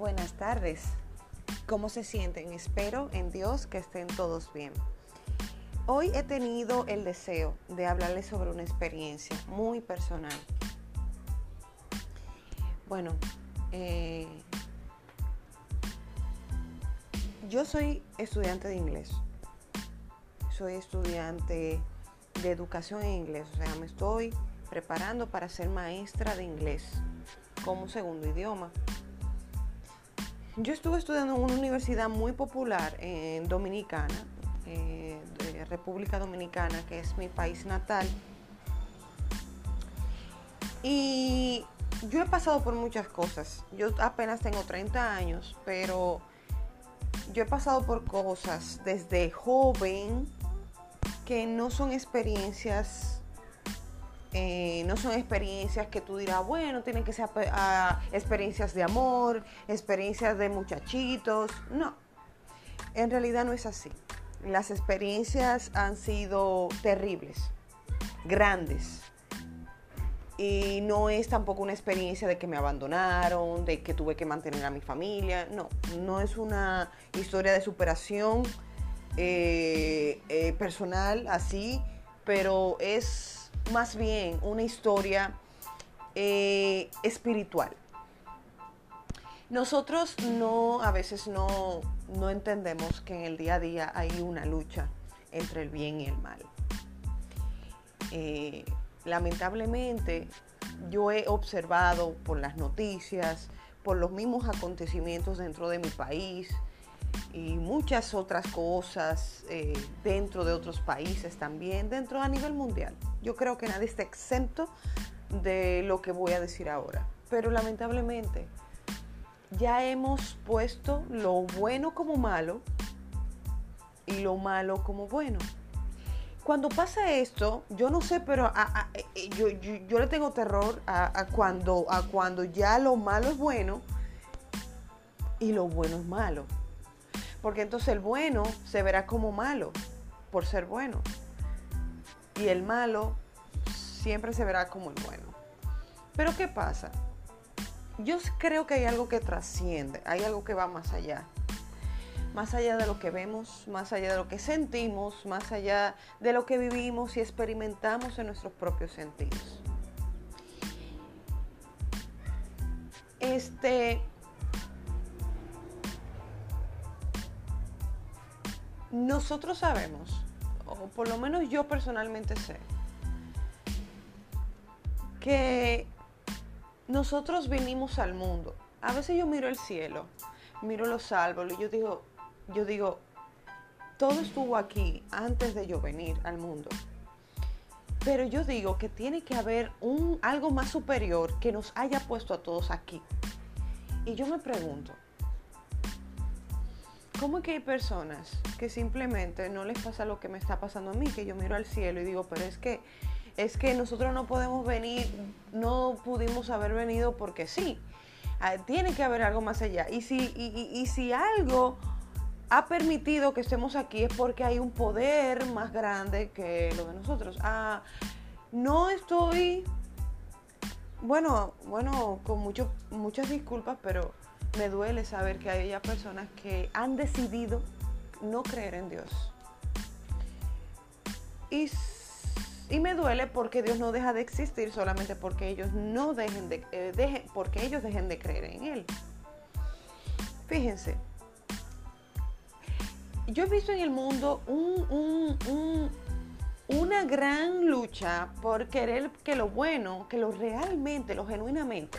buenas tardes. ¿Cómo se sienten? Espero en Dios que estén todos bien. Hoy he tenido el deseo de hablarles sobre una experiencia muy personal. Bueno, eh, yo soy estudiante de inglés. Soy estudiante de educación en inglés. O sea, me estoy preparando para ser maestra de inglés como segundo idioma. Yo estuve estudiando en una universidad muy popular en Dominicana, eh, República Dominicana, que es mi país natal. Y yo he pasado por muchas cosas. Yo apenas tengo 30 años, pero yo he pasado por cosas desde joven que no son experiencias eh, no son experiencias que tú dirás, bueno, tienen que ser experiencias de amor, experiencias de muchachitos. No, en realidad no es así. Las experiencias han sido terribles, grandes. Y no es tampoco una experiencia de que me abandonaron, de que tuve que mantener a mi familia. No, no es una historia de superación eh, eh, personal así, pero es más bien una historia eh, espiritual. Nosotros no, a veces no, no entendemos que en el día a día hay una lucha entre el bien y el mal. Eh, lamentablemente, yo he observado por las noticias, por los mismos acontecimientos dentro de mi país, y muchas otras cosas eh, dentro de otros países también, dentro a nivel mundial. Yo creo que nadie está exento de lo que voy a decir ahora, pero lamentablemente ya hemos puesto lo bueno como malo y lo malo como bueno. Cuando pasa esto, yo no sé, pero eh, yo, le tengo terror a, cuando, a cuando ya lo malo es bueno y lo bueno es malo porque entonces el bueno se verá como malo por ser bueno. Y el malo siempre se verá como el bueno. Pero ¿qué pasa? Yo creo que hay algo que trasciende, hay algo que va más allá. Más allá de lo que vemos, más allá de lo que sentimos, más allá de lo que vivimos y experimentamos en nuestros propios sentidos. Este, nosotros sabemos, o por lo menos yo personalmente sé, que nosotros venimos al mundo. A veces yo miro el cielo, miro los árboles yo digo, yo digo, todo estuvo aquí antes de yo venir al mundo. Pero yo digo que tiene que haber un, algo más superior que nos haya puesto a todos aquí. Y yo me pregunto, ¿Cómo es que hay personas que simplemente no les pasa lo que me está pasando a mí? Que yo miro al cielo y digo, pero es que es que nosotros no podemos venir, no pudimos haber venido porque sí. Ah, tiene que haber algo más allá. Y si, y, si algo ha permitido que estemos aquí es porque hay un poder más grande que lo de nosotros. Ah, no estoy, bueno, bueno, con mucho, muchas disculpas, pero me duele saber que hay personas que han decidido no creer en Dios. Y, me duele porque Dios no deja de existir solamente porque ellos no dejen de, eh, porque ellos dejen de creer en Él. Fíjense, yo he visto en el mundo una gran lucha por querer que lo bueno, que lo realmente, lo genuinamente,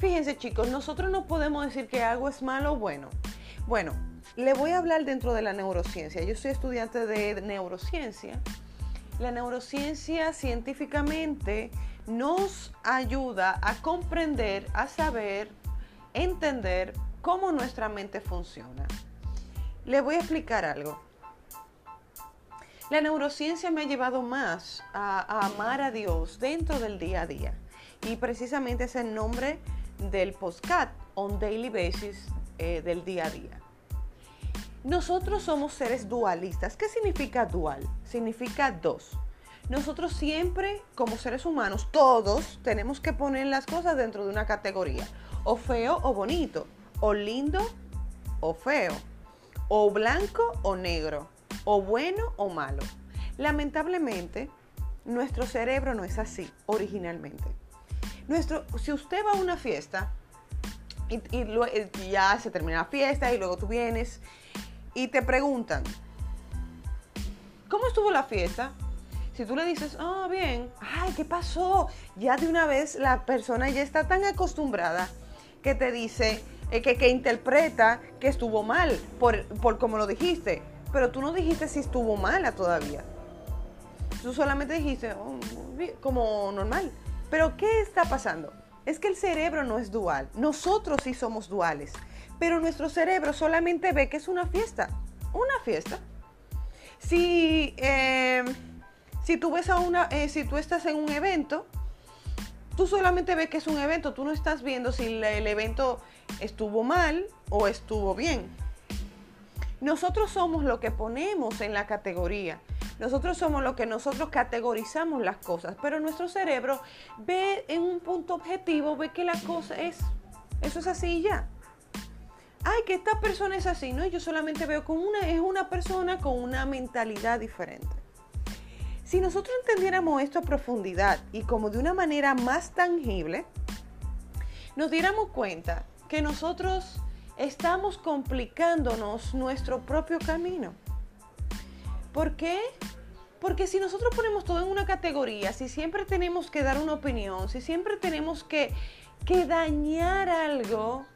Fíjense chicos, nosotros no podemos decir que algo es malo o bueno. Bueno, le voy a hablar dentro de la neurociencia. Yo soy estudiante de neurociencia. La neurociencia científicamente nos ayuda a comprender, a saber, entender cómo nuestra mente funciona. Le voy a explicar algo. La neurociencia me ha llevado más a, amar a Dios dentro del día a día. Y precisamente es el nombre del postcat on daily basis eh, del día a día. Nosotros somos seres dualistas. ¿Qué significa dual? Significa dos. Nosotros siempre, como seres humanos, todos tenemos que poner las cosas dentro de una categoría, o feo o bonito, o lindo o feo, o blanco o negro, o bueno o malo. Lamentablemente, nuestro cerebro no es así originalmente. Nuestro, si usted va a una fiesta y, eh, ya se termina la fiesta y luego tú vienes y te preguntan, ¿cómo estuvo la fiesta? Si tú le dices, ah, bien, ay, ¿qué pasó? Ya de una vez la persona ya está tan acostumbrada que te dice, eh, que, que, interpreta que estuvo mal por, por como lo dijiste. Pero tú no dijiste si estuvo mala todavía. Tú solamente dijiste oh, como normal. Pero ¿qué está pasando? Es que el cerebro no es dual. Nosotros sí somos duales. Pero nuestro cerebro solamente ve que es una fiesta. Una fiesta. Si, eh, si tú ves a una, eh, si tú estás en un evento, tú solamente ves que es un evento. Tú no estás viendo si el evento estuvo mal o estuvo bien. Nosotros somos lo que ponemos en la categoría. Nosotros somos lo que nosotros categorizamos las cosas, pero nuestro cerebro ve en un punto objetivo, ve que la cosa es, eso es así y ya. Ay, que esta persona es así, ¿no? Yo solamente veo como una, es una persona con una mentalidad diferente. Si nosotros entendiéramos esto a profundidad y como de una manera más tangible, nos diéramos cuenta que nosotros estamos complicándonos nuestro propio camino. ¿Por qué? Porque si nosotros ponemos todo en una categoría, si siempre tenemos que dar una opinión, si siempre tenemos que, que dañar algo,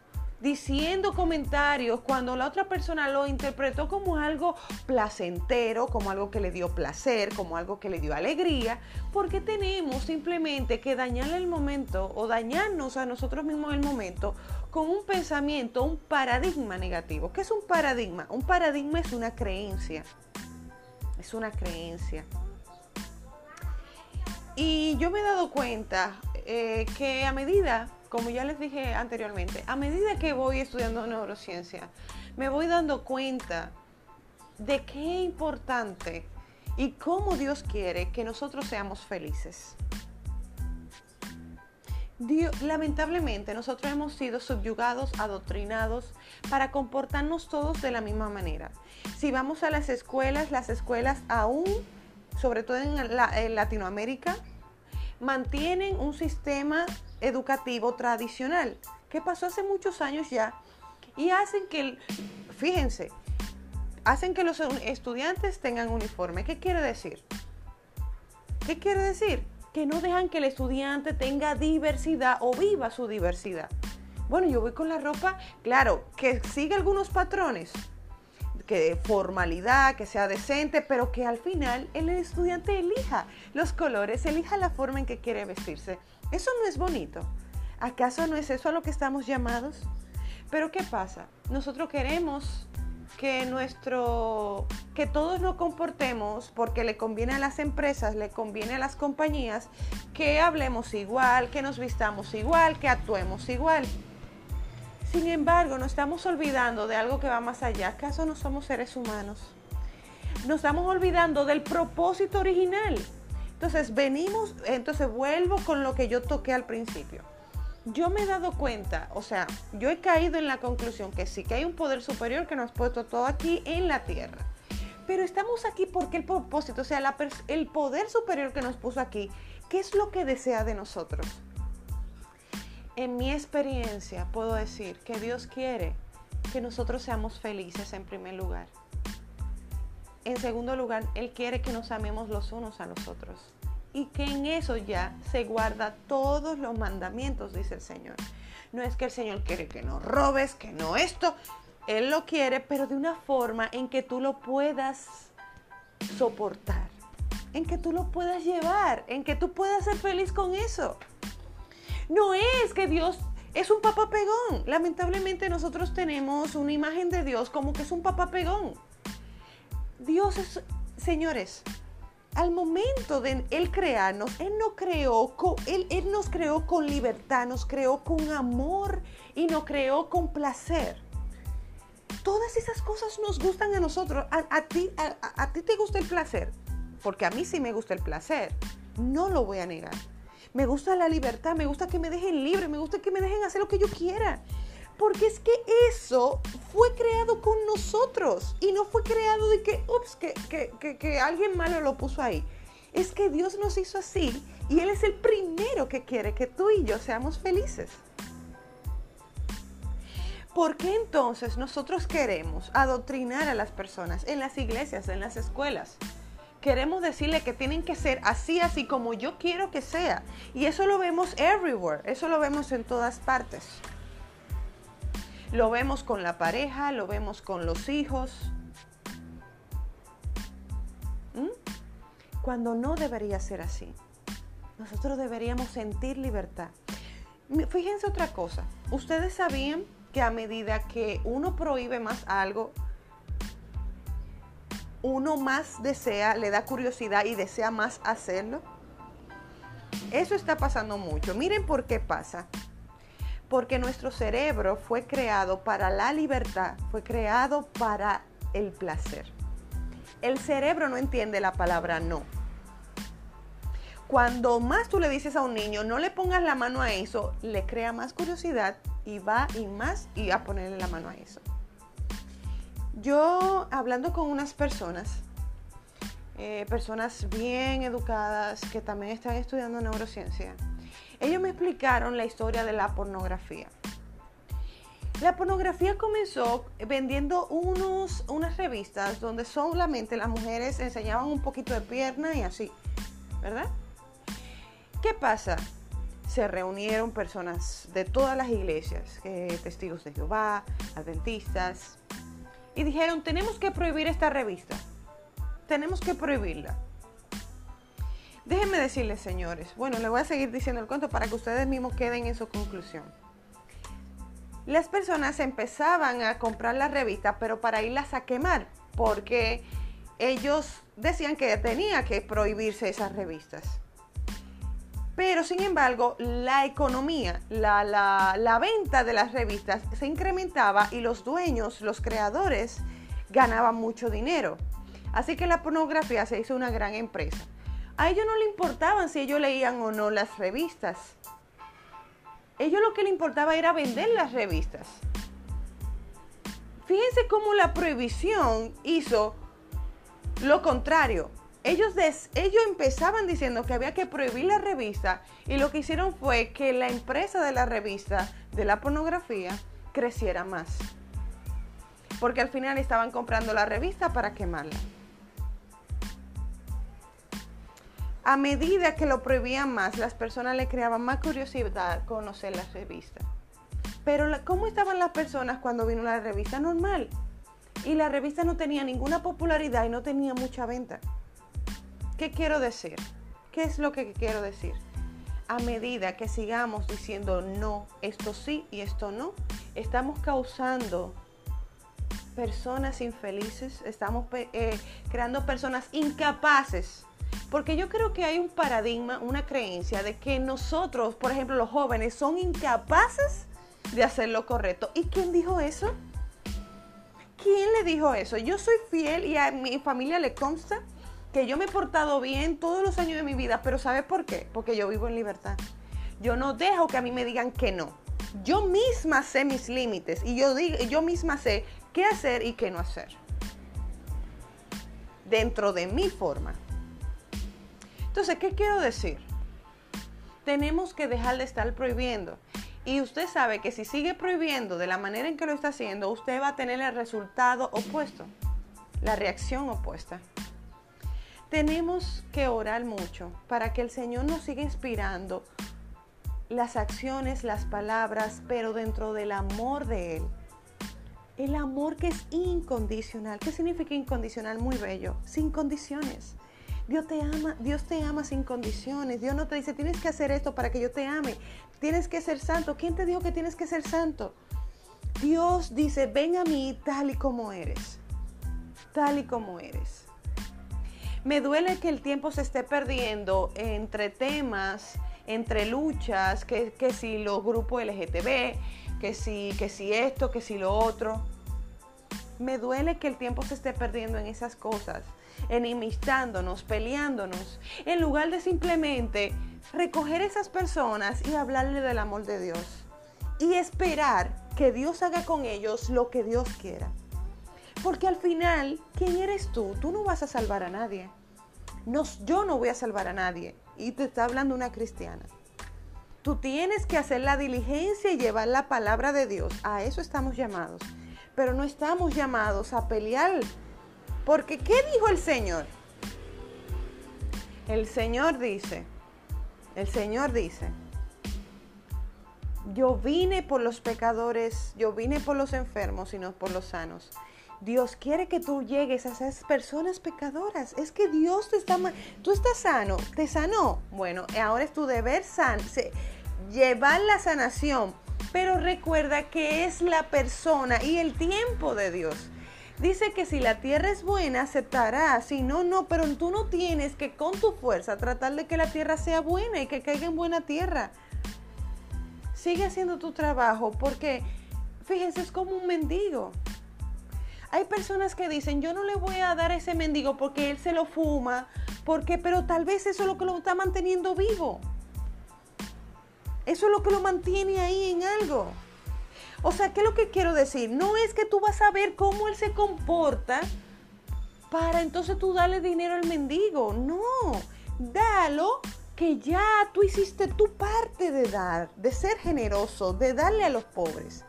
diciendo comentarios cuando la otra persona lo interpretó como algo placentero, como algo que le dio placer, como algo que le dio alegría, porque tenemos simplemente que dañarle el momento o dañarnos a nosotros mismos el momento con un pensamiento, un paradigma negativo. ¿Qué es un paradigma? Un paradigma es una creencia. Es una creencia. Y yo me he dado cuenta eh, que a medida como ya les dije anteriormente, a medida que voy estudiando neurociencia, me voy dando cuenta de qué importante y cómo Dios quiere que nosotros seamos felices. Lamentablemente nosotros hemos sido subyugados, adoctrinados para comportarnos todos de la misma manera. Si vamos a las escuelas, las escuelas aún, sobre todo en, en Latinoamérica, mantienen un sistema educativo tradicional, que pasó hace muchos años ya, y hacen que, fíjense, hacen que los estudiantes tengan uniforme. ¿Qué quiere decir? ¿Qué quiere decir? Que no dejan que el estudiante tenga diversidad o viva su diversidad. Bueno, yo voy con la ropa, claro, que siga algunos patrones, que formalidad, que sea decente, pero que al final el estudiante elija los colores, elija la forma en que quiere vestirse. Eso no es bonito. ¿Acaso no es eso a lo que estamos llamados? Pero ¿qué pasa? Nosotros queremos que nuestro que todos nos comportemos porque le conviene a las empresas, le conviene a las compañías que hablemos igual, que nos vistamos igual, que actuemos igual. Sin embargo, nos estamos olvidando de algo que va más allá. ¿Acaso no somos seres humanos? Nos estamos olvidando del propósito original. Entonces, venimos, entonces vuelvo con lo que yo toqué al principio. Yo me he dado cuenta, o sea, yo he caído en la conclusión que sí, que hay un poder superior que nos ha puesto todo aquí en la tierra. Pero estamos aquí porque el propósito, o sea, el poder superior que nos puso aquí, ¿qué es lo que desea de nosotros? en mi experiencia puedo decir que Dios quiere que nosotros seamos felices en primer lugar. En segundo lugar, Él quiere que nos amemos los unos a los otros. Y que en eso ya se guarda todos los mandamientos, dice el Señor. No es que el Señor quiere que no robes, que no esto. Él lo quiere, pero de una forma en que tú lo puedas soportar. En que tú lo puedas llevar. En que tú puedas ser feliz con eso. No es que Dios es un papá pegón. Lamentablemente nosotros tenemos una imagen de Dios como que es un papá pegón. Dios es, señores, al momento de Él crearnos, Él, no creó con, él, nos creó con libertad, nos creó con amor y nos creó con placer. Todas esas cosas nos gustan a nosotros. A, ti, a ti te gusta el placer, porque a mí sí me gusta el placer. No lo voy a negar me gusta la libertad, me gusta que me dejen libre, me gusta que me dejen hacer lo que yo quiera. Porque es que eso fue creado con nosotros y no fue creado de que, ups, que, que, que alguien malo lo puso ahí. Es que Dios nos hizo así y Él es el primero que quiere que tú y yo seamos felices. ¿Por qué entonces nosotros queremos adoctrinar a las personas en las iglesias, en las escuelas? Queremos decirle que tienen que ser así, así como yo quiero que sea. Y eso lo vemos everywhere, eso lo vemos en todas partes. Lo vemos con la pareja, lo vemos con los hijos. ¿Mm? Cuando no debería ser así. Nosotros deberíamos sentir libertad. Fíjense otra cosa. ¿Ustedes sabían que a medida que uno prohíbe más algo, uno más desea, le da curiosidad y desea más hacerlo? Eso está pasando mucho. Miren por qué pasa. Porque nuestro cerebro fue creado para la libertad, fue creado para el placer. El cerebro no entiende la palabra no. Cuando más tú le dices a un niño, no le pongas la mano a eso, le crea más curiosidad y va y más y a ponerle la mano a eso. Yo hablando con unas personas, eh, personas bien educadas que también están estudiando neurociencia, ellos me explicaron la historia de la pornografía. La pornografía comenzó vendiendo unos, unas revistas donde solamente las mujeres enseñaban un poquito de pierna y así, ¿verdad? ¿Qué pasa? se reunieron personas de todas las iglesias, testigos de Jehová, adventistas, y dijeron, tenemos que prohibir esta revista, tenemos que prohibirla. Déjenme decirles, señores, bueno, les voy a seguir diciendo el cuento para que ustedes mismos queden en su conclusión. Las personas empezaban a comprar la revista, pero para irlas a quemar, porque ellos decían que tenía que prohibirse esas revistas. Pero sin embargo, la economía, la, venta de las revistas se incrementaba y los dueños, los creadores, ganaban mucho dinero. Así que la pornografía se hizo una gran empresa. A ellos no le importaban si ellos leían o no las revistas. Ellos lo que le importaba era vender las revistas. Fíjense cómo la prohibición hizo lo contrario ellos, ellos empezaban diciendo que había que prohibir la revista y lo que hicieron fue que la empresa de la revista de la pornografía creciera más. Porque al final estaban comprando la revista para quemarla. A medida que lo prohibían más, las personas le creaban más curiosidad conocer la revista. Pero ¿cómo estaban las personas cuando vino la revista normal? Y la revista no tenía ninguna popularidad y no tenía mucha venta. ¿Qué quiero decir? ¿Qué es lo que quiero decir? A medida que sigamos diciendo no, esto sí y esto no, estamos causando personas infelices, estamos eh, creando personas incapaces. Porque yo creo que hay un paradigma, una creencia de que nosotros, por ejemplo, los jóvenes, son incapaces de hacer lo correcto. ¿Y quién dijo eso? ¿Quién le dijo eso? Yo soy fiel y a mi familia le consta que yo me he portado bien todos los años de mi vida, pero ¿sabes por qué? Porque yo vivo en libertad. Yo no dejo que a mí me digan que no. Yo misma sé mis límites y yo, digo, yo misma sé qué hacer y qué no hacer. Dentro de mi forma. Entonces, ¿qué quiero decir? Tenemos que dejar de estar prohibiendo. Y usted sabe que si sigue prohibiendo de la manera en que lo está haciendo, usted va a tener el resultado opuesto, la reacción opuesta. Tenemos que orar mucho para que el Señor nos siga inspirando las acciones, las palabras, pero dentro del amor de Él. El amor que es incondicional. ¿Qué significa incondicional? Muy bello. Sin condiciones. Dios te ama, Dios te ama sin condiciones. Dios no te dice, tienes que hacer esto para que yo te ame. Tienes que ser santo. ¿Quién te dijo que tienes que ser santo? Dios dice, ven a mí tal y como eres. Tal y como eres. Me duele que el tiempo se esté perdiendo entre temas, entre luchas, que, si los grupos LGTB, que si, que si esto, que si lo otro. Me duele que el tiempo se esté perdiendo en esas cosas, enemistándonos, peleándonos, en lugar de simplemente recoger esas personas y hablarle del amor de Dios y esperar que Dios haga con ellos lo que Dios quiera. Porque al final, ¿quién eres tú? Tú no vas a salvar a nadie. No, yo no voy a salvar a nadie. Y te está hablando una cristiana. Tú tienes que hacer la diligencia y llevar la palabra de Dios. A eso estamos llamados. Pero no estamos llamados a pelear. Porque ¿qué dijo el Señor? El Señor dice, el Señor dice, yo vine por los pecadores, yo vine por los enfermos y no por los sanos. Dios quiere que tú llegues a esas personas pecadoras. Es que Dios te está... Tú estás sano, te sanó. Bueno, ahora es tu deber san, llevar la sanación. Pero recuerda que es la persona y el tiempo de Dios. Dice que si la tierra es buena, aceptará. Si no, no. Pero tú no tienes que con tu fuerza tratar de que la tierra sea buena y que caiga en buena tierra sigue haciendo tu trabajo porque, fíjense, es como un mendigo. Hay personas que dicen, yo no le voy a dar a ese mendigo porque él se lo fuma, porque, pero tal vez eso es lo que lo está manteniendo vivo. Eso es lo que lo mantiene ahí en algo. O sea, ¿qué es lo que quiero decir? No es que tú vas a ver cómo él se comporta para entonces tú darle dinero al mendigo. No, dalo que ya tú hiciste tu parte de dar, de ser generoso, de darle a los pobres.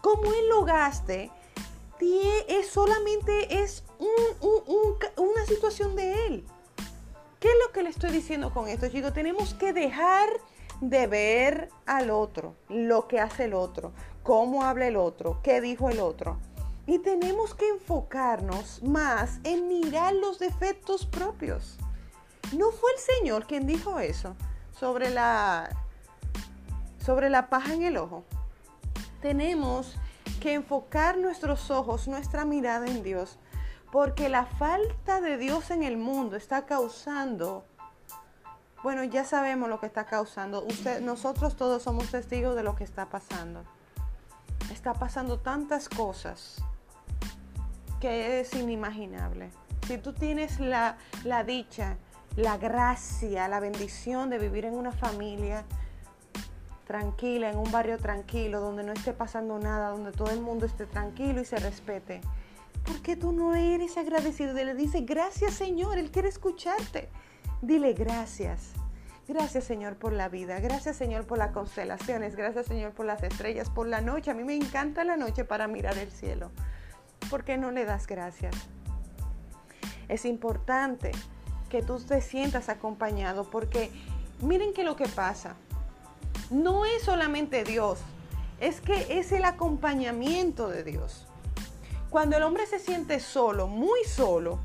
Como él lo gaste, es solamente es una situación de él. ¿Qué es lo que le estoy diciendo con esto, chicos? Tenemos que dejar de ver al otro, lo que hace el otro, cómo habla el otro, qué dijo el otro. Y tenemos que enfocarnos más en mirar los defectos propios. ¿No fue el Señor quien dijo eso sobre la, sobre la paja en el ojo? Tenemos que enfocar nuestros ojos, nuestra mirada en Dios, porque la falta de Dios en el mundo está causando, bueno, ya sabemos lo que está causando. Usted, nosotros todos somos testigos de lo que está pasando. Está pasando tantas cosas que es inimaginable. Si tú tienes la, la dicha la gracia, la bendición de vivir en una familia tranquila, en un barrio tranquilo, donde no esté pasando nada, donde todo el mundo esté tranquilo y se respete. ¿Por qué tú no eres agradecido? Le dice, gracias Señor, Él quiere escucharte. Dile gracias. Gracias Señor por la vida, gracias Señor por las constelaciones, gracias Señor por las estrellas, por la noche. A mí me encanta la noche para mirar el cielo. ¿Por qué no le das gracias? Es importante que tú te sientas acompañado, porque miren que lo que pasa, no es solamente Dios, es que es el acompañamiento de Dios. Cuando el hombre se siente solo, muy solo,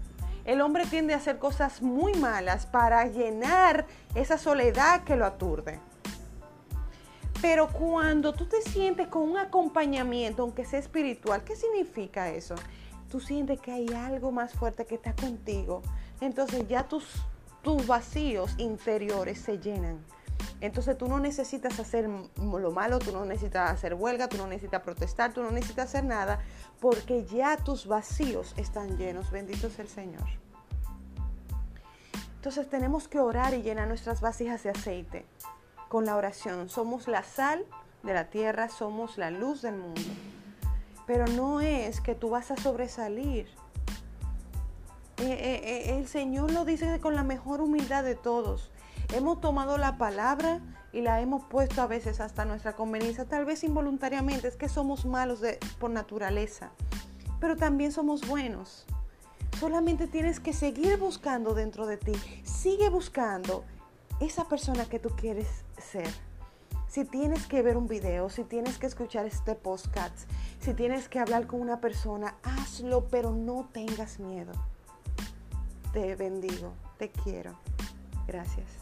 el hombre tiende a hacer cosas muy malas para llenar esa soledad que lo aturde. Pero cuando tú te sientes con un acompañamiento, aunque sea espiritual, ¿qué significa eso? Tú sientes que hay algo más fuerte que está contigo, entonces ya tus, tus vacíos interiores se llenan. Entonces tú no necesitas hacer lo malo, tú no necesitas hacer huelga, tú no necesitas protestar, tú no necesitas hacer nada, porque ya tus vacíos están llenos. Bendito sea el Señor. Entonces tenemos que orar y llenar nuestras vasijas de aceite con la oración. Somos la sal de la tierra, somos la luz del mundo. Pero no es que tú vas a sobresalir eh, eh, el Señor lo dice con la mejor humildad de todos. Hemos tomado la palabra y la hemos puesto a veces hasta nuestra conveniencia, tal vez involuntariamente, es que somos malos por naturaleza, pero también somos buenos. Solamente tienes que seguir buscando dentro de ti, sigue buscando esa persona que tú quieres ser. Si tienes que ver un video, si tienes que escuchar este podcast, si tienes que hablar con una persona, hazlo, pero no tengas miedo. Te bendigo, te quiero. Gracias.